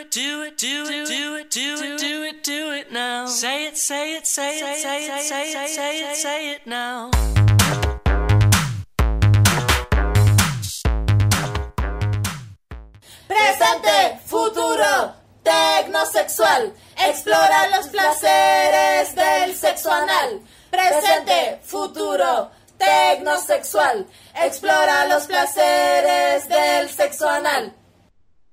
it, do it, do it, do it, do it, do it, do it now. Say it, say it, say it, say it, say it, say it, say it now. Presente, futuro, tecnosexual. Explora los placeres del sexo anal. Presente, futuro, tecnosexual. Explora los placeres del sexo anal.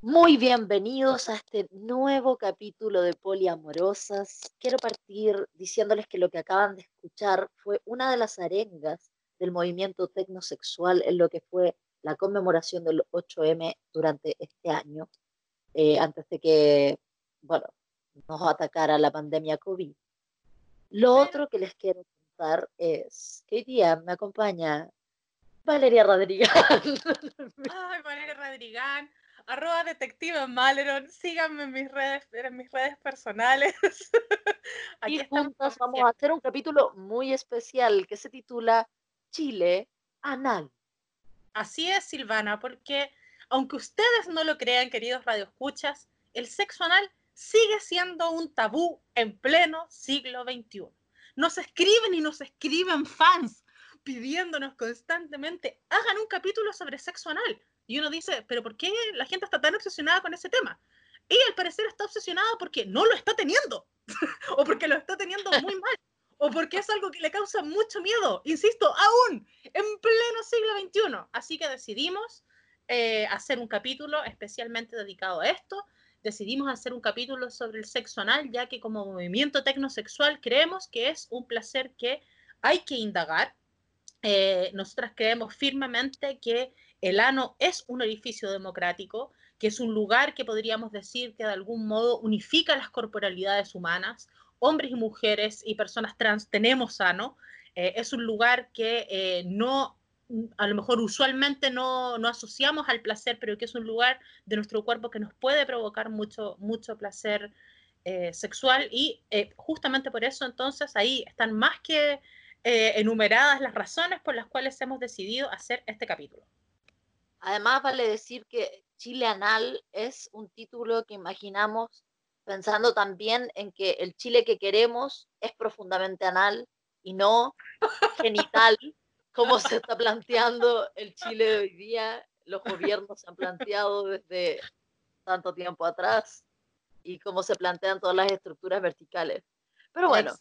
Muy bienvenidos a este nuevo capítulo de Poliamorosas. Quiero partir diciéndoles que lo que acaban de escuchar fue una de las arengas del movimiento tecnosexual en lo que fue la conmemoración del 8M durante este año, eh, antes de que, bueno, nos atacara la pandemia COVID. Lo otro que les quiero contar es que hoy día me acompaña Valeria Rodríguez. Ay, Valeria Rodríguez arroba detective Maleron, síganme en mis redes, en mis redes personales. y juntas vamos a hacer un capítulo muy especial que se titula Chile Anal. Así es, Silvana, porque aunque ustedes no lo crean, queridos radioescuchas, el sexo anal sigue siendo un tabú en pleno siglo XXI. Nos escriben y nos escriben fans pidiéndonos constantemente, hagan un capítulo sobre sexo anal. Y uno dice, pero ¿por qué la gente está tan obsesionada con ese tema? Y al parecer está obsesionada porque no lo está teniendo, o porque lo está teniendo muy mal, o porque es algo que le causa mucho miedo, insisto, aún en pleno siglo XXI. Así que decidimos eh, hacer un capítulo especialmente dedicado a esto. Decidimos hacer un capítulo sobre el sexo anal, ya que como movimiento tecnosexual creemos que es un placer que hay que indagar. Eh, nosotras creemos firmemente que el ano es un orificio democrático, que es un lugar que podríamos decir que de algún modo unifica las corporalidades humanas. Hombres y mujeres y personas trans tenemos ano. Eh, es un lugar que eh, no, a lo mejor usualmente no, asociamos al placer, pero que es un lugar de nuestro cuerpo que nos puede provocar mucho, mucho placer eh, sexual. Y justamente por eso entonces ahí están más que enumeradas las razones por las cuales hemos decidido hacer este capítulo. Además, vale decir que Chile Anal es un título que imaginamos pensando también en que el Chile que queremos es profundamente anal y no genital, como se está planteando el Chile de hoy día. Los gobiernos se han planteado desde tanto tiempo atrás y cómo se plantean todas las estructuras verticales. Pero bueno.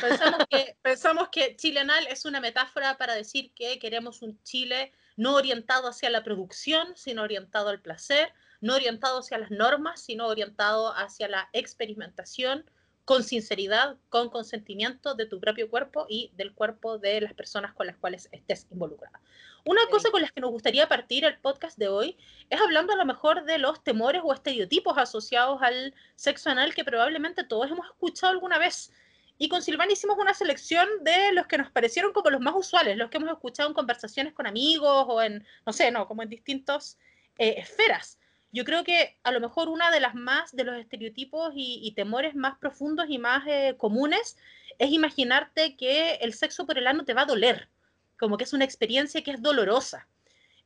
Pensamos que, pensamos que Chile Anal es una metáfora para decir que queremos un Chile no orientado hacia la producción, sino orientado al placer, no orientado hacia las normas, sino orientado hacia la experimentación con sinceridad, con consentimiento de tu propio cuerpo y del cuerpo de las personas con las cuales estés involucrada. Una cosa con la que nos gustaría partir el podcast de hoy es hablando a lo mejor de los temores o estereotipos asociados al sexo anal que probablemente todos hemos escuchado alguna vez y con Silvana hicimos una selección de los que nos parecieron como los más usuales, los que hemos escuchado en conversaciones con amigos o en, no sé, no, como en distintas eh, esferas. Yo creo que a lo mejor una de las más, de los estereotipos y, temores más profundos y más eh, comunes es imaginarte que el sexo por el ano te va a doler, como que es una experiencia que es dolorosa.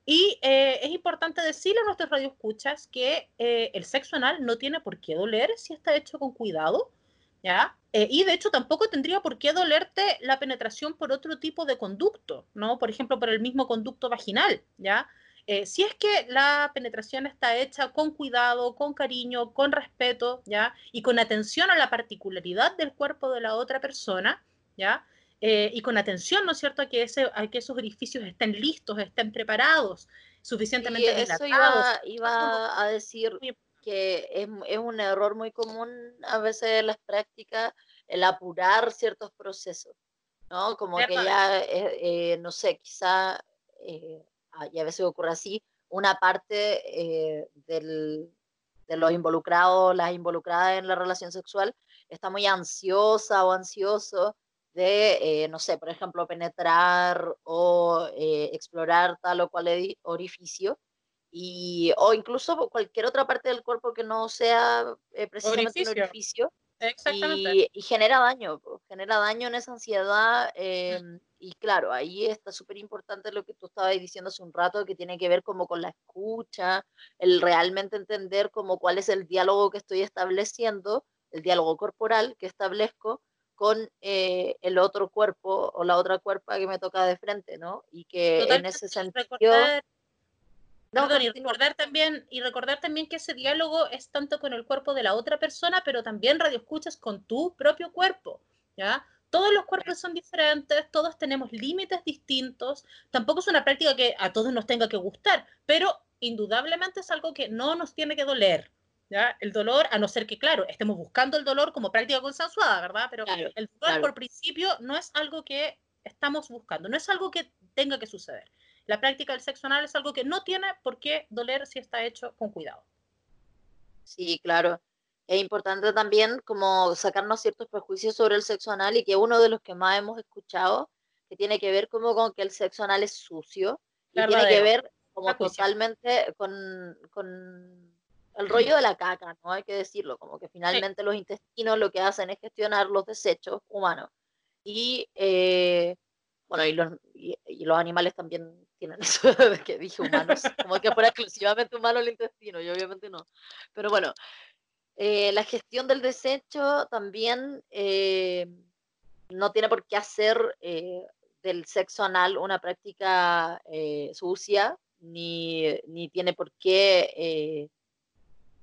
Y eh, es importante decirle a nuestros radioescuchas que el sexo anal no tiene por qué doler si está hecho con cuidado, ¿ya? Eh, y de hecho tampoco tendría por qué dolerte la penetración por otro tipo de conducto, ¿no? Por ejemplo, por el mismo conducto vaginal, ¿ya? Eh, si es que la penetración está hecha con cuidado, con cariño, con respeto, ¿ya? Y con atención a la particularidad del cuerpo de la otra persona, ¿ya? Eh, y con atención, ¿no es cierto?, a que, ese, a que esos orificios estén listos, estén preparados, suficientemente y eso iba, iba, a decir que es, es, un error muy común a veces en las prácticas el apurar ciertos procesos, ¿no? Como que ya, eh, eh, no sé, quizá, eh, y a veces ocurre así, una parte eh, del, de los involucrados, las involucradas en la relación sexual, está muy ansiosa o ansioso de, no sé, por ejemplo, penetrar o explorar tal o cual orificio, y, o incluso cualquier otra parte del cuerpo que no sea eh, precisamente un orificio. Y, genera daño. genera daño en esa ansiedad. em, y claro, ahí está súper importante lo que tú estabas diciendo hace un rato, que tiene que ver como con la escucha, el realmente entender como cuál es el diálogo que estoy estableciendo, el diálogo corporal que establezco con eh, el otro cuerpo o la otra cuerpa que me toca de frente, ¿no? Y que en Totalmente, ese y sentido... recordar, No, y recordar también, y recordar también que ese diálogo es tanto con el cuerpo de la otra persona, pero también radio escuchas con tu propio cuerpo, ¿ya? Todos los cuerpos son diferentes, todos tenemos límites distintos, tampoco es una práctica que a todos nos tenga que gustar, pero indudablemente es algo que no nos tiene que doler, ¿ya? El dolor, a no ser que, claro, estemos buscando el dolor como práctica consensuada, ¿verdad? Pero Claro, el dolor claro. por principio no es algo que estamos buscando, no es algo que tenga que suceder. La práctica del sexo anal es algo que no tiene por qué doler si está hecho con cuidado. Sí, claro. Es importante también como sacarnos ciertos prejuicios sobre el sexo anal y que uno de los que más hemos escuchado, que tiene que ver como con que el sexo anal es sucio y tiene que ver como totalmente con, con el rollo de la caca, ¿no? Hay que decirlo, como que finalmente los intestinos lo que hacen es gestionar los desechos humanos. Y eh, bueno, y los, y, y los animales también tienen eso de que dije humanos, como que fuera exclusivamente humano el intestino, y obviamente no. Pero bueno, eh, la gestión del desecho también eh, no tiene por qué hacer eh, del sexo anal una práctica eh, sucia, ni, ni tiene por qué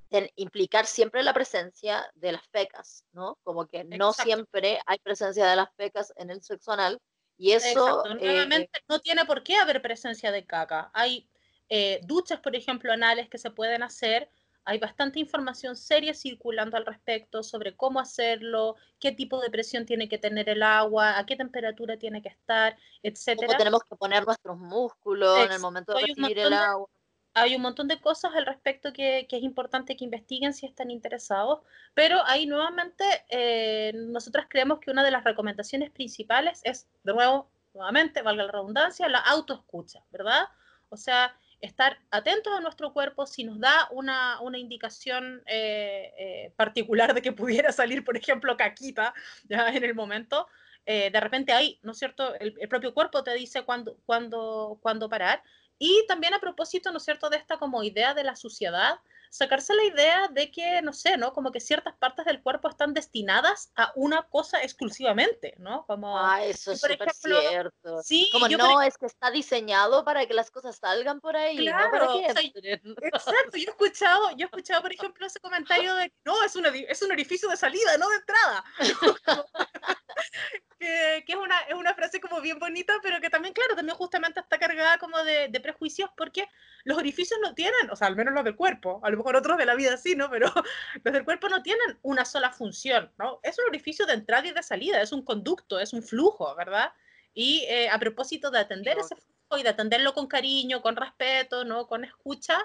ten- implicar siempre la presencia de las fecas, ¿no? Como que no Exacto. siempre hay presencia de las fecas en el sexo anal, y eso... Exacto. eh, Nuevamente, no tiene por qué haber presencia de caca. Hay eh, duchas, por ejemplo, anales que se pueden hacer. Hay bastante información seria circulando al respecto sobre cómo hacerlo, qué tipo de presión tiene que tener el agua, a qué temperatura tiene que estar, cómo etcétera. tenemos que poner nuestros músculos en el momento de recibir el agua. Hay un montón de cosas al respecto que, que es importante que investiguen si están interesados, pero ahí nuevamente eh, nosotras creemos que una de las recomendaciones principales es, de nuevo, nuevamente, valga la redundancia, la autoescucha, ¿verdad? O sea, estar atentos a nuestro cuerpo si nos da una, una indicación eh, eh, particular de que pudiera salir, por ejemplo, caquita ya en el momento. eh, de repente ahí, ¿no es cierto? El, el propio cuerpo te dice cuándo, cuándo, cuándo parar. Y también a propósito, ¿no es cierto?, de esta como idea de la suciedad, sacarse la idea de que, no sé, ¿no? Como que ciertas partes del cuerpo están destinadas a una cosa exclusivamente, ¿no? Como, Ah, eso es súper cierto. sí, Como yo no, es que está diseñado para que las cosas salgan por ahí, no para Claro, que o sea. Exacto, yo he escuchado, yo he escuchado, por ejemplo, ese comentario de que no, es, una, es un orificio de salida, no de entrada. que, que es, una, es una frase como bien bonita, pero que también, claro, también justamente cargada como de, de prejuicios porque los orificios no tienen, o sea, al menos los del cuerpo, a lo mejor otros de la vida sí, ¿no? Pero los del cuerpo no tienen una sola función, ¿no? Es un orificio de entrada y de salida, es un conducto, es un flujo, ¿verdad? Y eh, a propósito de atender ese flujo y de atenderlo con cariño, con respeto, ¿no? Con escucha,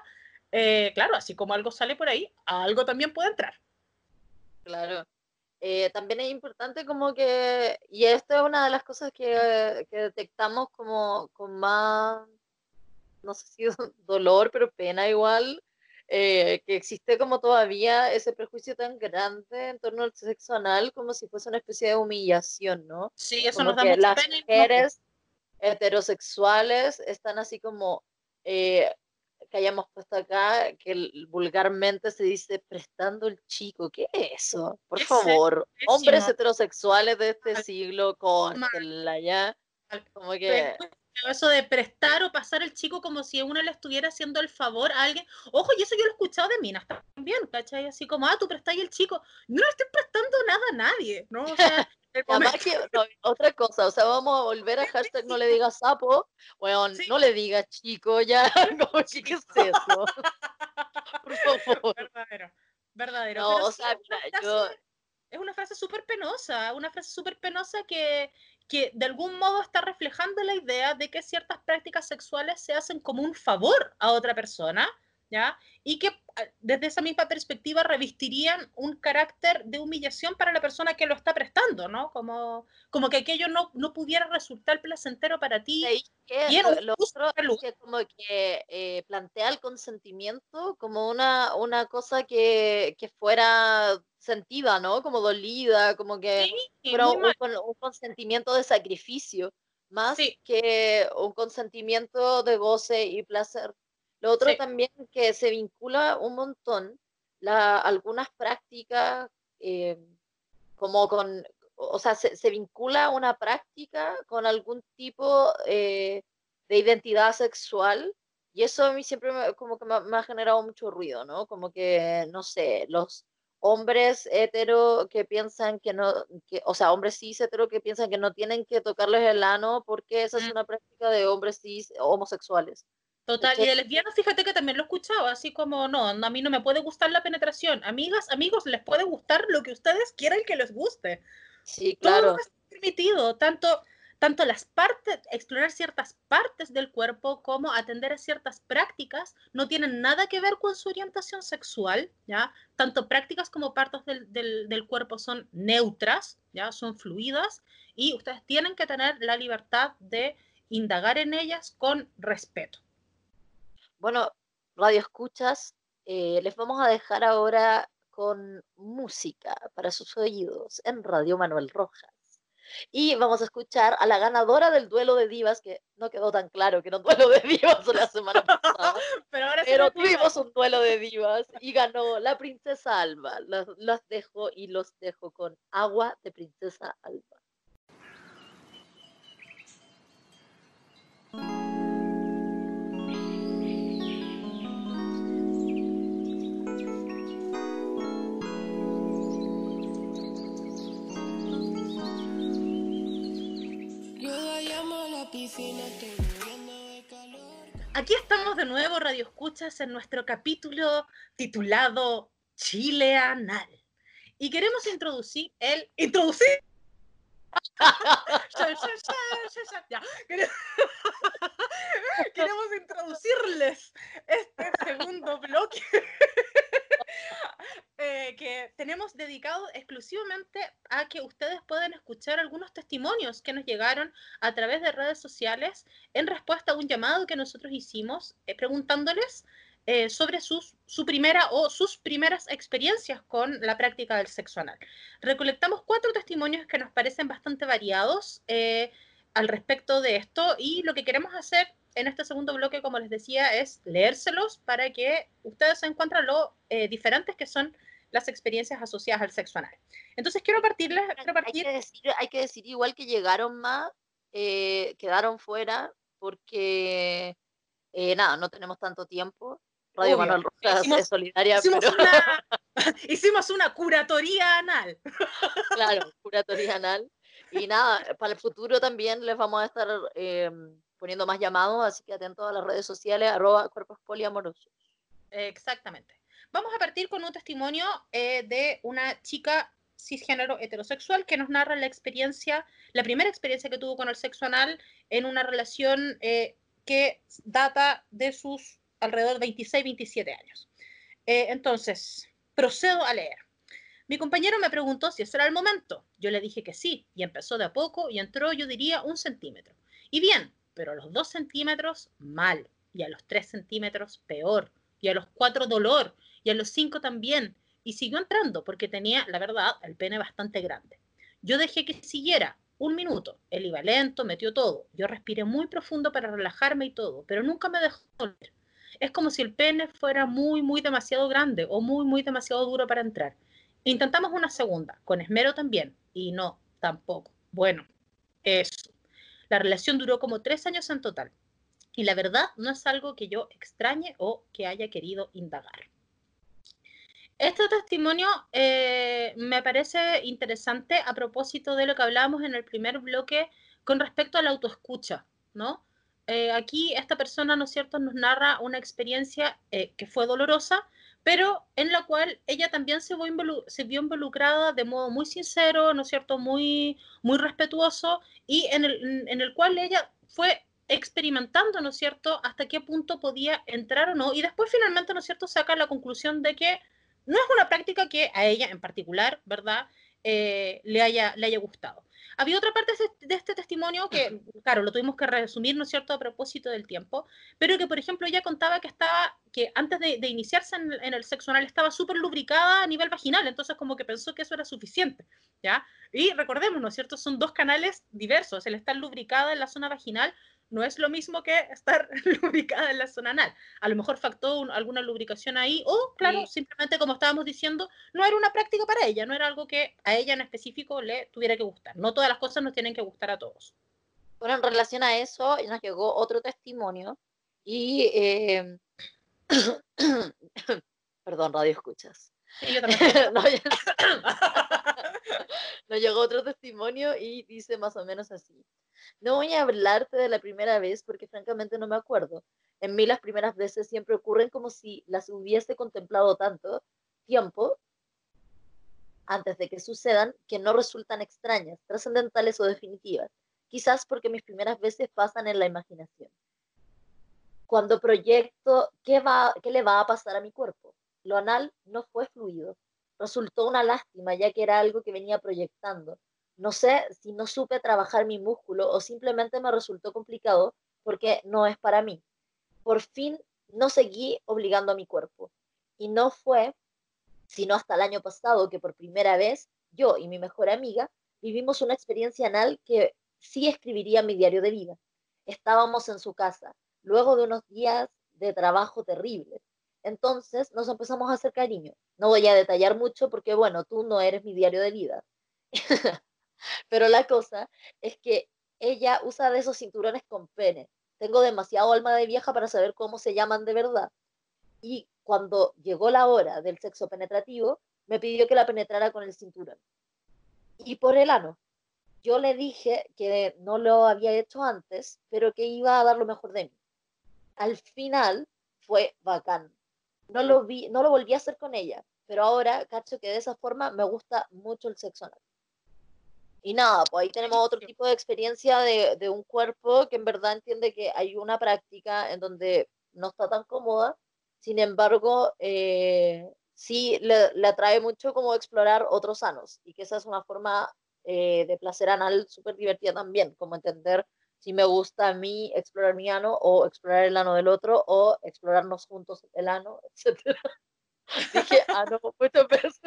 eh, claro, así como algo sale por ahí, algo también puede entrar. Claro. Eh, también es importante como que, y esto es una de las cosas que, que detectamos como con más, no sé si dolor, pero pena igual, eh, que existe como todavía ese prejuicio tan grande en torno al sexo anal como si fuese una especie de humillación, ¿no? Sí, eso como nos da que mucha las pena mujeres heterosexuales están así como eh, que hayamos puesto acá que vulgarmente se dice prestando el chico. ¿Qué es eso? Por favor, hombres heterosexuales de este siglo, córtenla ya. Mal. Como que Eso de prestar o pasar el chico como si uno le estuviera haciendo el favor a alguien. Ojo, y eso yo lo he escuchado de minas también, ¿cachai? Así como, ah, tú prestáis el chico. No le estoy prestando nada a nadie, ¿no? O sea, Además que, no, otra cosa, o sea, vamos a volver a hashtag no le digas sapo, weón, Sí. no le digas chico, ya, que, ¿qué es eso? Por favor. verdadero, verdadero. No, Pero o sea, mira, yo, es una frase súper penosa, una frase súper penosa que, que de algún modo está reflejando la idea de que ciertas prácticas sexuales se hacen como un favor a otra persona, ¿ya? Y que desde esa misma perspectiva revestirían un carácter de humillación para la persona que lo está prestando, ¿no? Como, como que aquello no, no pudiera resultar placentero para ti. y lo, otro que como que eh, plantea el consentimiento como una, una cosa que, que fuera sentida, ¿no? Como dolida, como que fuera un, un, consentimiento de sacrificio, más que un consentimiento de goce y placer. Lo otro también que se vincula un montón la, algunas prácticas eh, como con, o sea, se, vincula una práctica con algún tipo eh, de identidad sexual y eso a mí siempre como que me, ha generado mucho ruido, ¿no? Como que, no sé, los hombres hetero que piensan que no, que, o sea, hombres cis hetero que piensan que no tienen que tocarles el ano porque esa es mm. una práctica de hombres cis homosexuales. Total, y de lesbianas, fíjate que también lo he escuchado, así como, no, a mí no me puede gustar la penetración. Amigas, amigos, les puede gustar lo que ustedes quieran que les guste. Sí, claro. Todo es permitido, tanto, tanto las partes, explorar ciertas partes del cuerpo como atender a ciertas prácticas no tienen nada que ver con su orientación sexual, ¿ya? Tanto prácticas como partes del, del, del cuerpo son neutras, ¿ya? Son fluidas y ustedes tienen que tener la libertad de indagar en ellas con respeto. Bueno, radio escuchas, eh, les vamos a dejar ahora con música para sus oídos en Radio Manuel Rojas. Y vamos a escuchar a la ganadora del duelo de divas, que no quedó tan claro que era un duelo de divas la semana pasada, pero, ahora pero tuvimos un duelo de divas y ganó la princesa Alba. las dejo y los dejo con agua de princesa Alba. Aquí estamos de nuevo, Radio Escuchas, en nuestro capítulo titulado Chile Anal. Y queremos introducir el. ¡Introducir! Queremos introducirles este segundo bloque eh, que tenemos dedicado exclusivamente a que ustedes puedan escuchar algunos testimonios que nos llegaron a través de redes sociales en respuesta a un llamado que nosotros hicimos eh, preguntándoles eh, sobre sus, su primera o sus primeras experiencias con la práctica del sexo anal. Recolectamos cuatro testimonios que nos parecen bastante variados al respecto de esto y lo que queremos hacer en este segundo bloque, como les decía, es leérselos para que ustedes se encuentren lo diferentes que son las experiencias asociadas al sexo anal. Entonces quiero partirles... Quiero partir... hay, que decir, igual que llegaron más, eh, quedaron fuera porque, eh, nada, no tenemos tanto tiempo. Radio Manuel Rojas es solidaria. Hicimos, una, hicimos una curatoría anal. claro, curatoría anal. Y nada, para el futuro también les vamos a estar em, poniendo más llamados, así que atentos a las redes sociales, arroba cuerpos poliamorosos. Exactamente. Vamos a partir con un testimonio eh, de una chica cisgénero heterosexual que nos narra la experiencia, la primera experiencia que tuvo con el sexo anal en una relación eh, que data de sus alrededor de 26, 27 años. Eh, entonces, procedo a leer. Mi compañero me preguntó si ese era el momento. Yo le dije que sí, y empezó de a poco y entró, yo diría, un centímetro. Y bien, pero a los dos centímetros, mal, y a los tres centímetros, peor, y a los cuatro, dolor, y a los cinco también. Y siguió entrando porque tenía, la verdad, el pene bastante grande. Yo dejé que siguiera un minuto. Él iba lento, metió todo. Yo respiré muy profundo para relajarme y todo, pero nunca me dejó doler. Es como si el pene fuera muy, muy demasiado grande o muy, muy demasiado duro para entrar. Intentamos una segunda, con esmero también, y no, tampoco. Bueno, eso. La relación duró como tres años en total. Y la verdad no es algo que yo extrañe o que haya querido indagar. Este testimonio eh, me parece interesante a propósito de lo que hablábamos en el primer bloque con respecto a la autoescucha, ¿no? Eh, aquí esta persona, ¿no es cierto?, nos narra una experiencia eh, que fue dolorosa, pero en la cual ella también se, vio involucrada de modo muy sincero, ¿no cierto?, muy, muy respetuoso y en el, en el cual ella fue experimentando, ¿no cierto?, hasta qué punto podía entrar o no, y después finalmente, ¿no cierto?, saca la conclusión de que no es una práctica que a ella en particular, ¿verdad?, eh, le, haya, le haya gustado. Había otra parte de este testimonio que, claro, lo tuvimos que resumir, ¿no es cierto?, a propósito del tiempo, pero que, por ejemplo, ella contaba que estaba, que antes de, iniciarse en, en, el sexo anal estaba súper lubricada a nivel vaginal, entonces como que pensó que eso era suficiente, ¿ya? Y recordemos, ¿no es cierto?, son dos canales diversos, el estar lubricada en la zona vaginal no es lo mismo que estar lubricada en la zona anal. A lo mejor faltó alguna lubricación ahí o, claro, simplemente como estábamos diciendo, no era una práctica para ella, no era algo que a ella en específico le tuviera que gustar. No todas las cosas nos tienen que gustar a todos. Bueno, en relación a eso, nos llegó otro testimonio y... Eh, perdón, radio escuchas. yo también. nos llegó otro testimonio y dice más o menos así. No voy a hablarte de la primera vez porque francamente no me acuerdo. En mí las primeras veces siempre ocurren como si las hubiese contemplado tanto tiempo antes de que sucedan que no resultan extrañas, trascendentales o definitivas. Quizás porque mis primeras veces pasan en la imaginación. Cuando proyecto qué, va, qué le va a pasar a mi cuerpo, lo anal no fue fluido. Resultó una lástima ya que era algo que venía proyectando no sé si no supe trabajar mi músculo o simplemente me resultó complicado porque no es para mí. Por fin no seguí obligando a mi cuerpo. Y no fue sino hasta el año pasado que por primera vez yo y mi mejor amiga vivimos una experiencia anal que sí escribiría mi diario de vida. Estábamos en su casa, luego de unos días de trabajo terribles. Entonces nos empezamos a hacer cariño. No voy a detallar mucho porque, bueno, tú no eres mi diario de vida. Pero la cosa es que ella usa de esos cinturones con pene. Tengo demasiado alma de vieja para saber cómo se llaman de verdad. Y cuando llegó la hora del sexo penetrativo, me pidió que la penetrara con el cinturón. Y por el ano. Yo le dije que no lo había hecho antes, pero que iba a dar lo mejor de mí. Al final fue bacán. No lo, vi, no lo volví a hacer con ella, pero ahora cacho que de esa forma me gusta mucho el sexo anal. Y nada, pues ahí tenemos otro tipo de experiencia de, de, un cuerpo que en verdad entiende que hay una práctica en donde no está tan cómoda, sin embargo, eh, sí le, le, atrae mucho como explorar otros sanos y que esa es una forma eh, de placer anal súper divertida también, como entender si me gusta a mí explorar mi ano o explorar el ano del otro o explorarnos juntos el ano, etc. Dije ano muchas veces.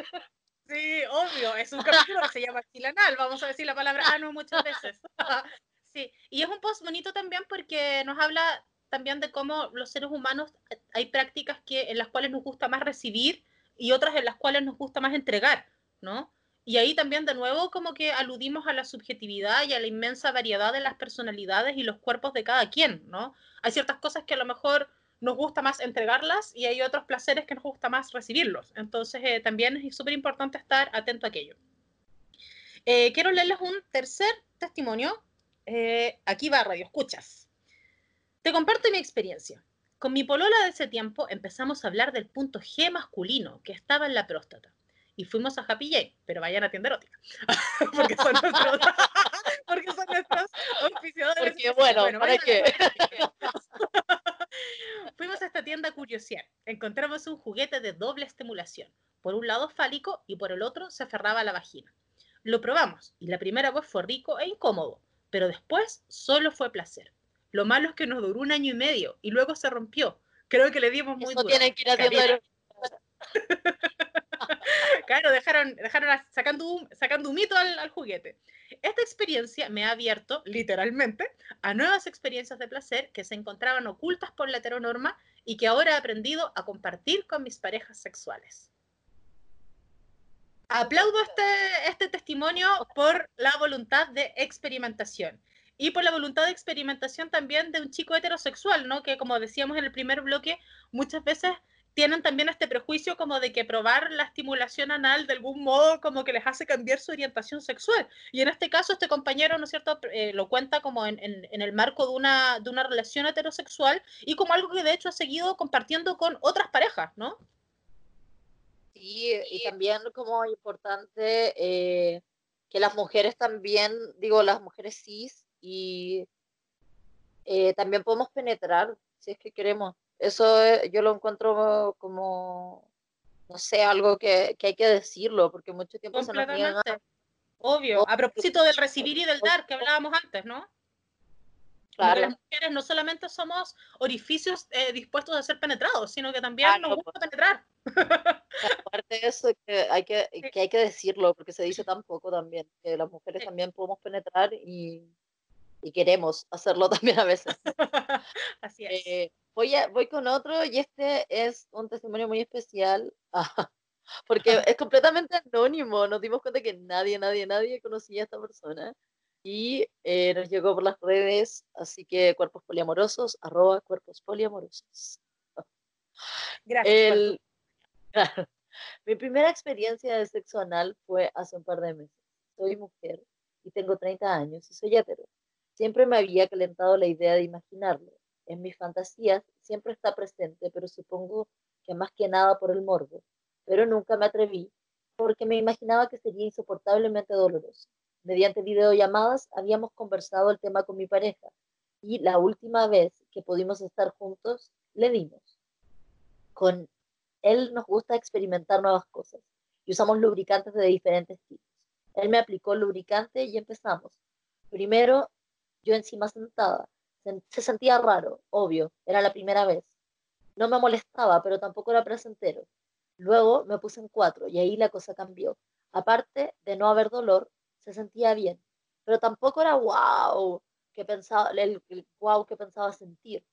Sí, obvio, es un capítulo que se llama Chilanal, vamos a decir la palabra ano muchas veces. sí, y es un post bonito también porque nos habla también de cómo los seres humanos eh, hay prácticas que, en las cuales nos gusta más recibir y otras en las cuales nos gusta más entregar, ¿no? Y ahí también de nuevo como que aludimos a la subjetividad y a la inmensa variedad de las personalidades y los cuerpos de cada quien, ¿no? Hay ciertas cosas que a lo mejor nos gusta más entregarlas y hay otros placeres que nos gusta más recibirlos. Entonces eh, también es súper importante estar atento a aquello. Eh, quiero leerles un tercer testimonio. Eh, aquí va, Radio Escuchas. Te comparto mi experiencia. Con mi polola de ese tiempo empezamos a hablar del punto G masculino que estaba en la próstata. Y fuimos a Happy J, pero vayan a tienda erótica. porque son nuestros, porque son nuestros oficiadores. Porque bueno, bueno ¿para qué? Fuimos a esta tienda a curiosear. Encontramos un juguete de doble estimulación. Por un lado fálico y por el otro se aferraba a la vagina. Lo probamos y la primera vez fue rico e incómodo, pero después solo fue placer. Lo malo es que nos duró un año y medio y luego se rompió. Creo que le dimos muy Eso tienen que ir a tienda claro, dejaron, dejaron sacando, un, sacando al, al, juguete. Esta experiencia me ha abierto, literalmente, a nuevas experiencias de placer que se encontraban ocultas por la heteronorma y que ahora he aprendido a compartir con mis parejas sexuales. Aplaudo este, este testimonio por la voluntad de experimentación y por la voluntad de experimentación también de un chico heterosexual, ¿no? Que como decíamos en el primer bloque, muchas veces tienen también este prejuicio como de que probar la estimulación anal de algún modo como que les hace cambiar su orientación sexual. Y en este caso este compañero, ¿no es cierto?, eh, lo cuenta como en, en, el marco de una, de una relación heterosexual y como algo que de hecho ha seguido compartiendo con otras parejas, ¿no? Sí, y también como importante eh, que las mujeres también, digo, las mujeres cis y Eh, también podemos penetrar si es que queremos. Eso eh, yo lo encuentro como, no sé, algo que, que hay que decirlo, porque mucho tiempo se nos niega. Obvio, a propósito del recibir y del dar que hablábamos antes, ¿no? Claro. las mujeres no solamente somos orificios eh, dispuestos a ser penetrados, sino que también nos gusta pues. penetrar. Aparte de eso, que hay que, que, hay que decirlo, porque se dice tan poco también, que las mujeres también podemos penetrar y, y, queremos hacerlo también a veces. Así es. Eh, voy, a, voy con otro y este es un testimonio muy especial. porque es completamente anónimo, nos dimos cuenta que nadie, nadie, nadie conocía a esta persona y eh, nos llegó por las redes, así que cuerpos poliamorosos, arroba cuerpos poliamorosos. Gracias. Mi primera experiencia de sexo anal fue hace un par de meses. Soy mujer y tengo 30 años y soy hetero. Siempre me había calentado la idea de imaginarlo. En mis fantasías siempre está presente, pero supongo que más que nada por el morbo. Pero nunca me atreví porque me imaginaba que sería insoportablemente doloroso. Mediante videollamadas habíamos conversado el tema con mi pareja y la última vez que pudimos estar juntos le dimos. Con él nos gusta experimentar nuevas cosas y usamos lubricantes de diferentes tipos. Él me aplicó lubricante y empezamos. Primero, yo encima sentada. Se sentía raro, obvio, era la primera vez. No me molestaba, pero tampoco era placentero. Luego me puse en cuatro y ahí la cosa cambió. Aparte de no haber dolor, se sentía bien, pero tampoco era wow que pensaba, el, wow que pensaba sentir.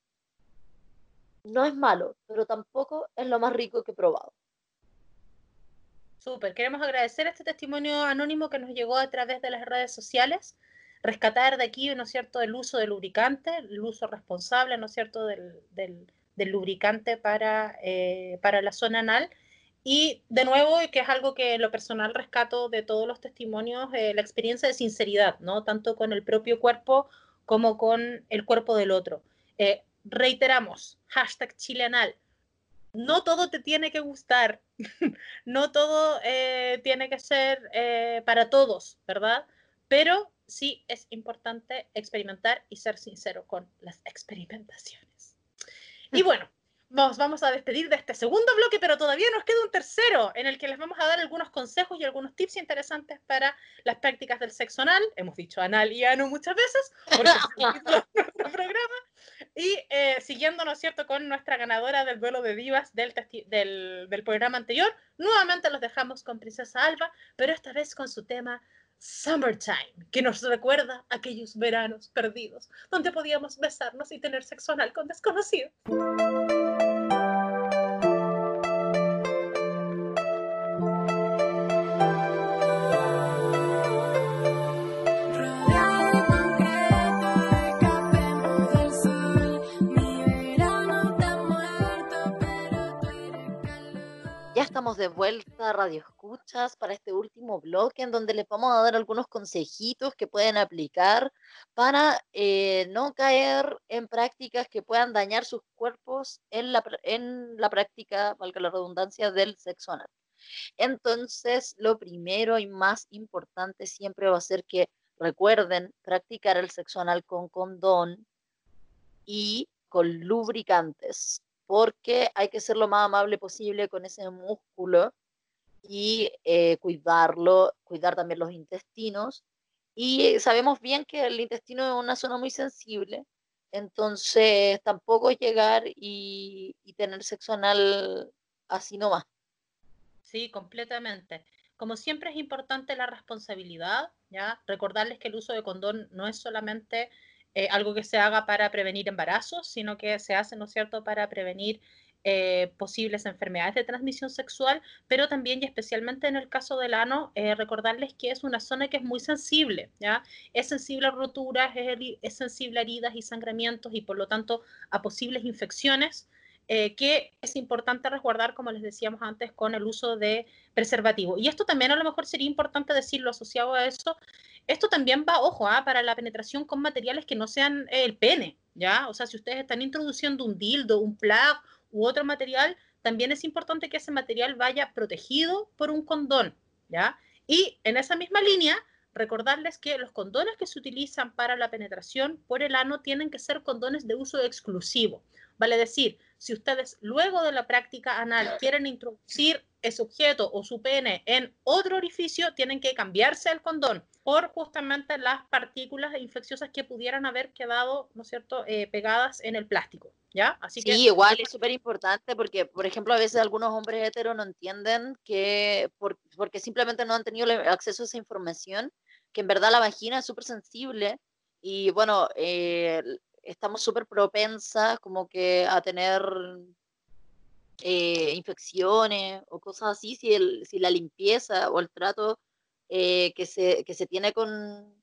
No es malo, pero tampoco es lo más rico que he probado. Súper, queremos agradecer este testimonio anónimo que nos llegó a través de las redes sociales, rescatar de aquí, ¿no es cierto?, el uso del lubricante, el uso responsable, ¿no es cierto?, del, del, lubricante para, eh, para la zona anal y de nuevo, que es algo que lo personal rescato de todos los testimonios, eh, la experiencia de sinceridad, ¿no? Tanto con el propio cuerpo como con el cuerpo del otro. Eh, reiteramos, hashtag chileanal. No todo te tiene que gustar, no todo tiene que ser para todos, ¿verdad? Pero sí es importante experimentar y ser sincero con las experimentaciones. Y bueno, nos vamos a despedir de este segundo bloque, pero todavía nos queda un tercero en el que les vamos a dar algunos consejos y algunos tips interesantes para las prácticas del sexo anal. Hemos dicho anal y ano muchas veces, porque es nuestro programa. Y eh, siguiendo, ¿no es cierto?, con nuestra ganadora del duelo de divas del, del, del programa anterior, nuevamente los dejamos con Princesa Alba, pero esta vez con su tema Summertime, que nos recuerda aquellos veranos perdidos, donde podíamos besarnos y tener sexo anal con desconocidos. De vuelta Radio Escuchas para este último bloque en donde les vamos a dar algunos consejitos que pueden aplicar para eh, no caer en prácticas que puedan dañar sus cuerpos en la, en la práctica, valga la redundancia, del sexo anal. Entonces, lo primero y más importante siempre va a ser que recuerden practicar el sexo anal con condón y con lubricantes porque hay que ser lo más amable posible con ese músculo y eh, cuidarlo, cuidar también los intestinos. Y sabemos bien que el intestino es una zona muy sensible, entonces tampoco llegar y, y tener sexo anal así nomás. Sí, completamente. Como siempre es importante la responsabilidad, ¿ya? Recordarles que el uso de condón no es solamente eh, algo que se haga para prevenir embarazos, sino que se hace, ¿no es cierto?, para prevenir eh, posibles enfermedades de transmisión sexual, pero también y especialmente en el caso del ano, eh, recordarles que es una zona que es muy sensible, ¿ya? Es sensible a roturas, es, es sensible a heridas y sangramientos y por lo tanto a posibles infecciones. Que es importante resguardar, como les decíamos antes, con el uso de preservativo. Y esto también a lo mejor sería importante decirlo asociado a eso, esto también va, ojo, ¿ah? para la penetración con materiales que no sean el pene, ¿ya? O sea, si ustedes están introduciendo un dildo, un plug u otro material, también es importante que ese material vaya protegido por un condón, ¿ya? Y en esa misma línea, recordarles que los condones que se utilizan para la penetración por el ano tienen que ser condones de uso exclusivo. Vale decir, si ustedes luego de la práctica anal quieren introducir ese objeto o su pene en otro orificio, tienen que cambiarse el condón por justamente las partículas infecciosas que pudieran haber quedado, ¿no es cierto?, eh, pegadas en el plástico, ¿ya? Así sí, igual es súper importante porque, por ejemplo, a veces algunos hombres heteros no entienden que, porque simplemente no han tenido acceso a esa información, que en verdad la vagina es súper sensible y, bueno, eh, estamos súper propensas como que a tener eh, infecciones o cosas así, si, el, si la limpieza o el trato eh, que, se, que se tiene con,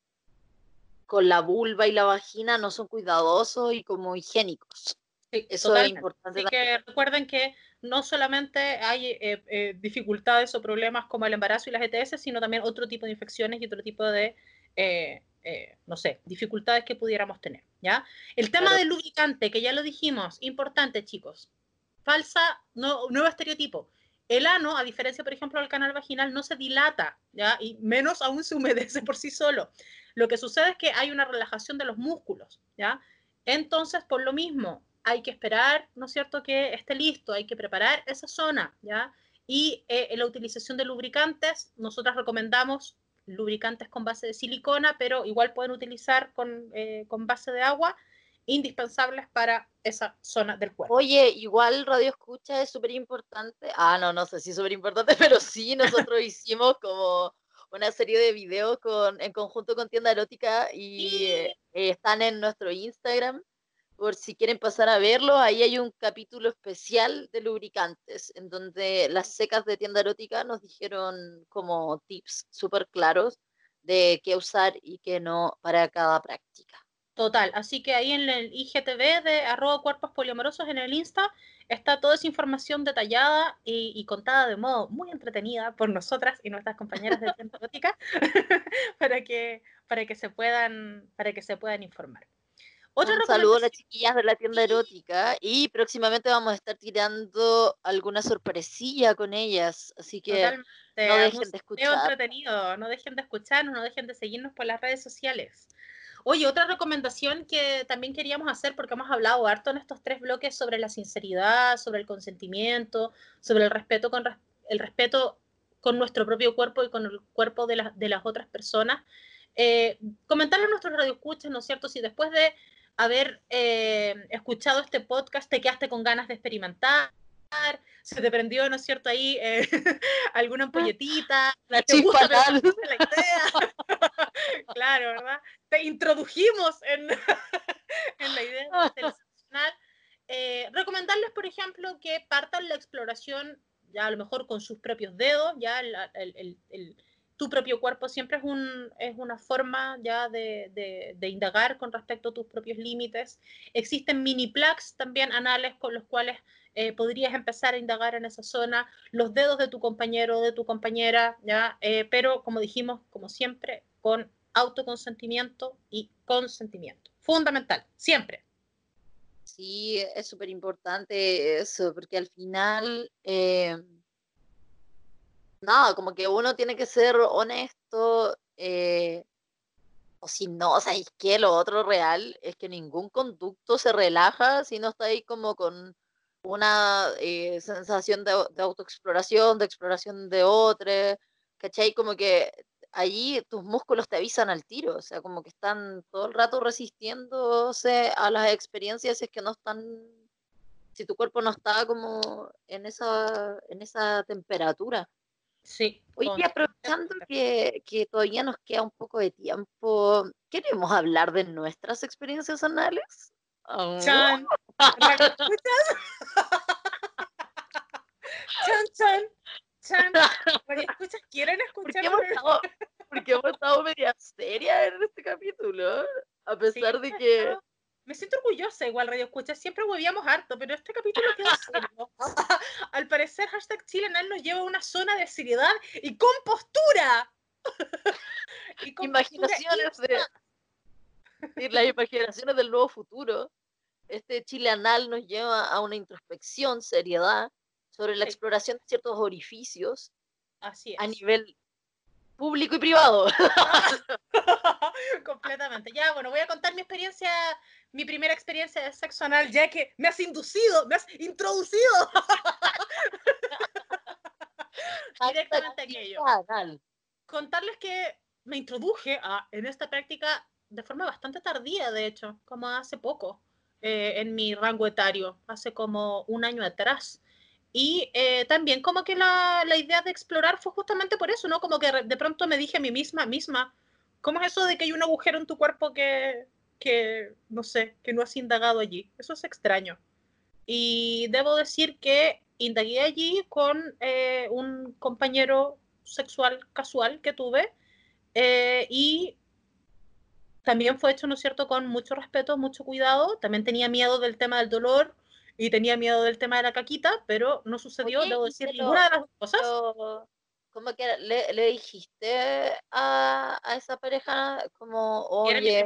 con la vulva y la vagina no son cuidadosos y como higiénicos. Eso es importante. Así que recuerden que no solamente hay eh, dificultades o problemas como el embarazo y las ETS, sino también otro tipo de infecciones y otro tipo de eh, no sé, dificultades que pudiéramos tener, ¿ya? El tema del lubricante, que ya lo dijimos, importante, chicos. Falsa, no, nuevo estereotipo. El ano, a diferencia, por ejemplo, del canal vaginal, no se dilata, ¿ya? Y menos aún se humedece por sí solo. Lo que sucede es que hay una relajación de los músculos, ¿ya? Entonces, por lo mismo, hay que esperar, ¿no es cierto?, que esté listo, hay que preparar esa zona, ¿ya? Y eh, en la utilización de lubricantes, nosotras recomendamos lubricantes con base de silicona, pero igual pueden utilizar con, eh, con base de agua, indispensables para esa zona del cuerpo. Oye, igual radio escucha es súper importante. Ah, no, no sé si es súper importante, pero sí, nosotros hicimos como una serie de videos con, en conjunto con Tienda Erótica y eh, están en nuestro Instagram por si quieren pasar a verlo, ahí hay un capítulo especial de lubricantes, en donde las secas de tienda erótica nos dijeron como tips súper claros de qué usar y qué no para cada práctica. Total, así que ahí en el IGTV de arroba cuerpos poliamorosos en el Insta está toda esa información detallada y, y, contada de modo muy entretenida por nosotras y nuestras compañeras de tienda erótica para que, para que se puedan, para que se puedan informar. Un saludo a las chiquillas de la tienda erótica y próximamente vamos a estar tirando alguna sorpresilla con ellas, así que no dejen de escuchar. entretenido, no dejen de escucharnos, no dejen de seguirnos por las redes sociales. Oye, otra recomendación que también queríamos hacer, porque hemos hablado harto en estos tres bloques sobre la sinceridad, sobre el consentimiento, sobre el respeto con el respeto con nuestro propio cuerpo y con el cuerpo de, de las otras personas. Eh, comentarle a nuestros radioescuchas, ¿no es cierto? Si después de haber eh, escuchado este podcast te quedaste con ganas de experimentar, se te prendió, ¿no es cierto?, ahí eh, alguna ampolletita, la chispa la idea. claro, ¿verdad? Te introdujimos en, en la idea internacional. Eh, recomendarles, por ejemplo, que partan la exploración ya a lo mejor con sus propios dedos, ya el, el, el tu propio cuerpo siempre es, un, es una forma ya de, de, indagar con respecto a tus propios límites. Existen mini plugs también anales con los cuales eh, podrías empezar a indagar en esa zona, los dedos de tu compañero o de tu compañera, ¿ya? Eh, pero como dijimos, como siempre, con autoconsentimiento y consentimiento. Fundamental, siempre. Sí, es súper importante eso, porque al final... Eh no, como que uno tiene que ser honesto, eh, o si no, o sea, es que lo otro real es que ningún conducto se relaja si no está ahí como con una eh, sensación de, autoexploración, de exploración de otro, ¿cachai? Como que allí tus músculos te avisan al tiro, o sea, como que están todo el rato resistiéndose a las experiencias es que no están, si tu cuerpo no está como en esa, en esa temperatura. Sí. Oye, aprovechando que, que, todavía nos queda un poco de tiempo, ¿queremos hablar de nuestras experiencias anales? Oh. Chan. chan, chan. Chan. escuchas? ¿Quieren escuchar? Porque hemos, estado, media seria en este capítulo, a pesar de que me siento orgullosa igual Radio Escucha, siempre huevíamos harto, pero este capítulo quedó serio. Al parecer, hashtag Chilenal nos lleva a una zona de seriedad y compostura. y imaginaciones de, las imaginaciones del nuevo futuro. Este Chilenal nos lleva a una introspección, seriedad, sobre la exploración de ciertos orificios Así a nivel público y privado. Completamente. Ya, bueno, voy a contar mi experiencia, mi primera experiencia de sexo anal, ya que me has inducido, me has introducido directamente aquello. Contarles que me introduje a, en esta práctica de forma bastante tardía, de hecho, como hace poco, eh, en mi rango etario, hace como un año atrás. Y eh, también como que la, la, idea de explorar fue justamente por eso, ¿no? Como que de pronto me dije a mí misma, misma, ¿cómo es eso de que hay un agujero en tu cuerpo que, que no sé, que no has indagado allí? Eso es extraño. Y debo decir que indagué allí con eh, un compañero sexual casual que tuve eh, y también fue hecho, ¿no es cierto?, con mucho respeto, mucho cuidado. También tenía miedo del tema del dolor y tenía miedo del tema de la caquita, pero no sucedió, debo decir, ninguna de las cosas. ¿Cómo que le, le dijiste a, a, esa pareja como, oye,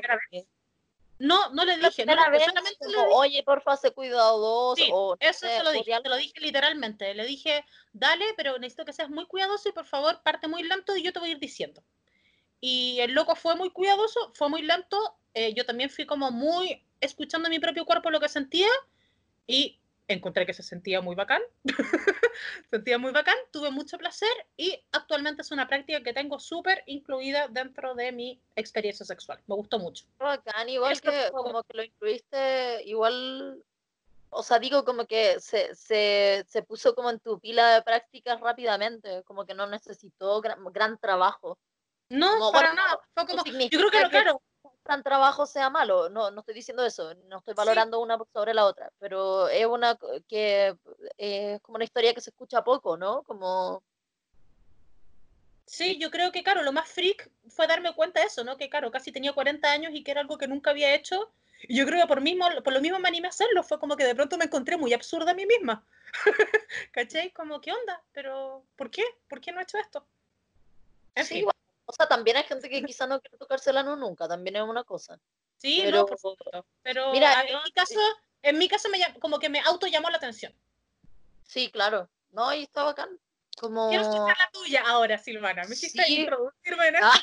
no, no le dije, no, vez, solamente le dije, oye, porfa, sé cuidadoso. Sí, o, eso se lo dije, te lo dije literalmente. Le dije, dale, pero necesito que seas muy cuidadoso y por favor, parte muy lento y yo te voy a ir diciendo. Y el loco fue muy cuidadoso, fue muy lento. Eh, yo también fui como muy escuchando mi propio cuerpo lo que sentía y encontré que se sentía muy bacán, sentía muy bacán, tuve mucho placer y actualmente es una práctica que tengo súper incluida dentro de mi experiencia sexual. Me gustó mucho. Bacán, igual que como que lo incluiste, igual, o sea, digo como que se, se, se puso como en tu pila de prácticas rápidamente, como que no necesitó gran, gran trabajo. No, para nada. Fue como, yo creo que, claro, tan trabajo sea malo, no, no estoy diciendo eso, no estoy valorando una sobre la otra, pero es una que es como una historia que se escucha poco, ¿no? Como... Sí, yo creo que, claro, lo más freak fue darme cuenta de eso, ¿no? Que, claro, casi tenía 40 años y que era algo que nunca había hecho. Y yo creo que por, mismo, por lo mismo me animé a hacerlo. Fue como que de pronto me encontré muy absurda a mí misma. ¿Cachai? Como, ¿qué onda? Pero, ¿por qué? ¿Por qué no he hecho esto? En sí, o sea, también hay gente que quizá no quiere tocarse el ano nunca, también es una cosa. Sí, pero, no, por supuesto. Pero mira, en mi caso, en mi caso me, como que me auto llamó la atención. Sí, claro. No, y está bacán. Como... Quiero escuchar la tuya ahora, Silvana. Me hiciste sí. introducirme en ah.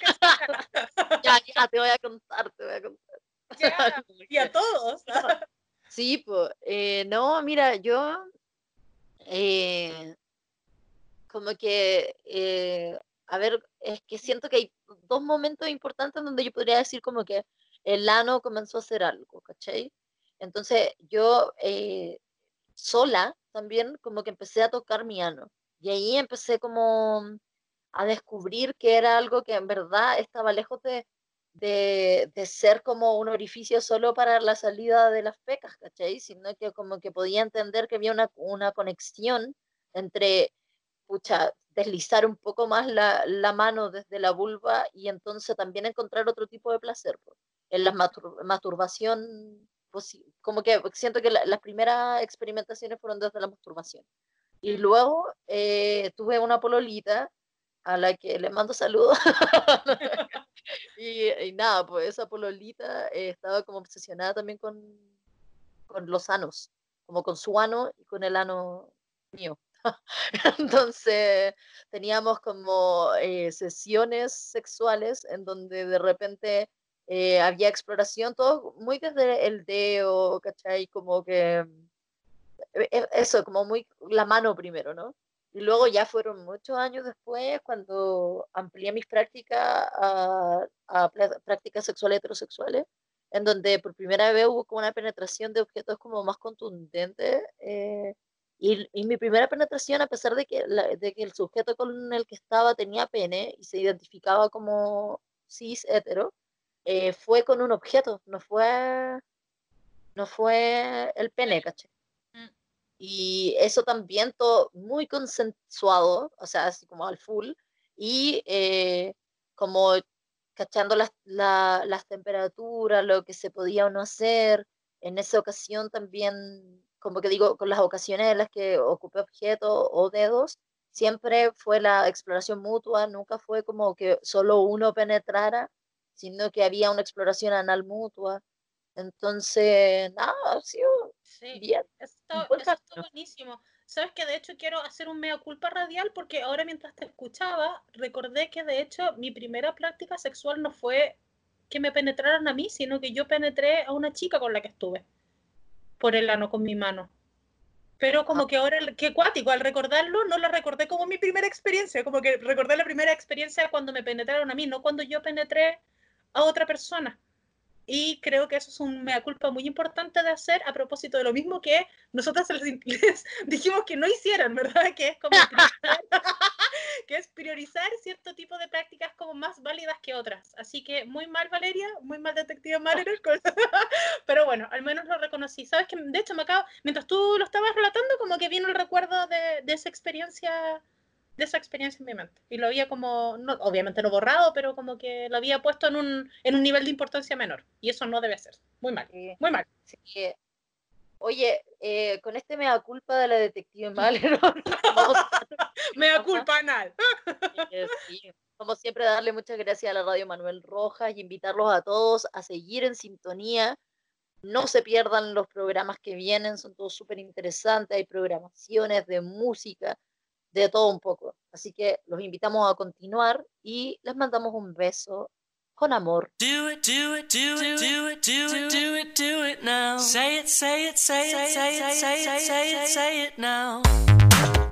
ya, ya, te voy a contar, te voy a contar. Ya, y a todos. sí, pues, eh, no, mira, yo eh, como que eh, a ver, es que siento que hay dos momentos importantes donde yo podría decir como que el ano comenzó a hacer algo, ¿cachai? Entonces yo eh, sola también como que empecé a tocar mi ano y ahí empecé como a descubrir que era algo que en verdad estaba lejos de, de, de, ser como un orificio solo para la salida de las fecas, ¿cachai? Sino que como que podía entender que había una, una conexión entre, pucha, deslizar un poco más la, la, mano desde la vulva y entonces también encontrar otro tipo de placer. En la masturbación, pues, como que siento que las primeras experimentaciones fueron desde la masturbación. Y luego eh, tuve una pololita a la que le mando saludos. y, y, nada, pues esa pololita eh, estaba como obsesionada también con, con los anos, como con su ano y con el ano mío. Entonces teníamos como eh, sesiones sexuales en donde de repente eh, había exploración, todo muy desde el dedo, ¿cachai? Como que eh, eso, como muy la mano primero, ¿no? Y luego ya fueron muchos años después cuando amplié mis prácticas a, a prácticas sexuales heterosexuales, en donde por primera vez hubo como una penetración de objetos como más contundente. Eh, y, mi primera penetración, a pesar de que, de que el sujeto con el que estaba tenía pene y se identificaba como cis hetero, eh, fue con un objeto, no fue, no fue el pene, ¿caché? Mm. Y eso también todo muy consensuado, o sea, así como al full, y eh, como cachando las, las temperaturas, lo que se podía o no hacer. En esa ocasión también como que digo, con las ocasiones en las que ocupé objetos o dedos, siempre fue la exploración mutua, nunca fue como que solo uno penetrara, sino que había una exploración anal mutua. Entonces, nada, sí, sí, bien. Esto, esto buenísimo. Sabes que de hecho quiero hacer un mea culpa radial porque ahora mientras te escuchaba recordé que de hecho mi primera práctica sexual no fue que me penetraran a mí, sino que yo penetré a una chica con la que estuve por el ano con mi mano. Pero como que ahora, qué cuático, al recordarlo no la recordé como mi primera experiencia, como que recordé la primera experiencia cuando me penetraron a mí, no cuando yo penetré a otra persona. Y creo que eso es un mea culpa muy importante de hacer a propósito de lo mismo que nosotros les, dijimos que no hicieran, ¿verdad? Que es como que es priorizar cierto tipo de prácticas como más válidas que otras. Así que muy mal Valeria, muy mal detective Mariner, pero bueno, al menos lo reconocí. Sabes que de hecho me acabo, mientras tú lo estabas relatando, como que vino el recuerdo de, de esa experiencia de esa experiencia en mi mente. Y lo había como, no, obviamente no borrado, pero como que lo había puesto en un, en un nivel de importancia menor. Y eso no debe ser. Muy mal. Muy mal. Oye, eh, con este mea culpa de la detective Mal, mea culpa anal. Como siempre, darle muchas gracias a la radio Manuel Rojas y invitarlos a todos a seguir en sintonía. No se pierdan los programas que vienen, son todos súper interesantes. Hay programaciones de música, de todo un poco. Así que los invitamos a continuar y les mandamos un beso con amor. Do it, do it, do it, do it, do it, do it, do it now. Say it, say it, say it, say it, say it, say it, say it now.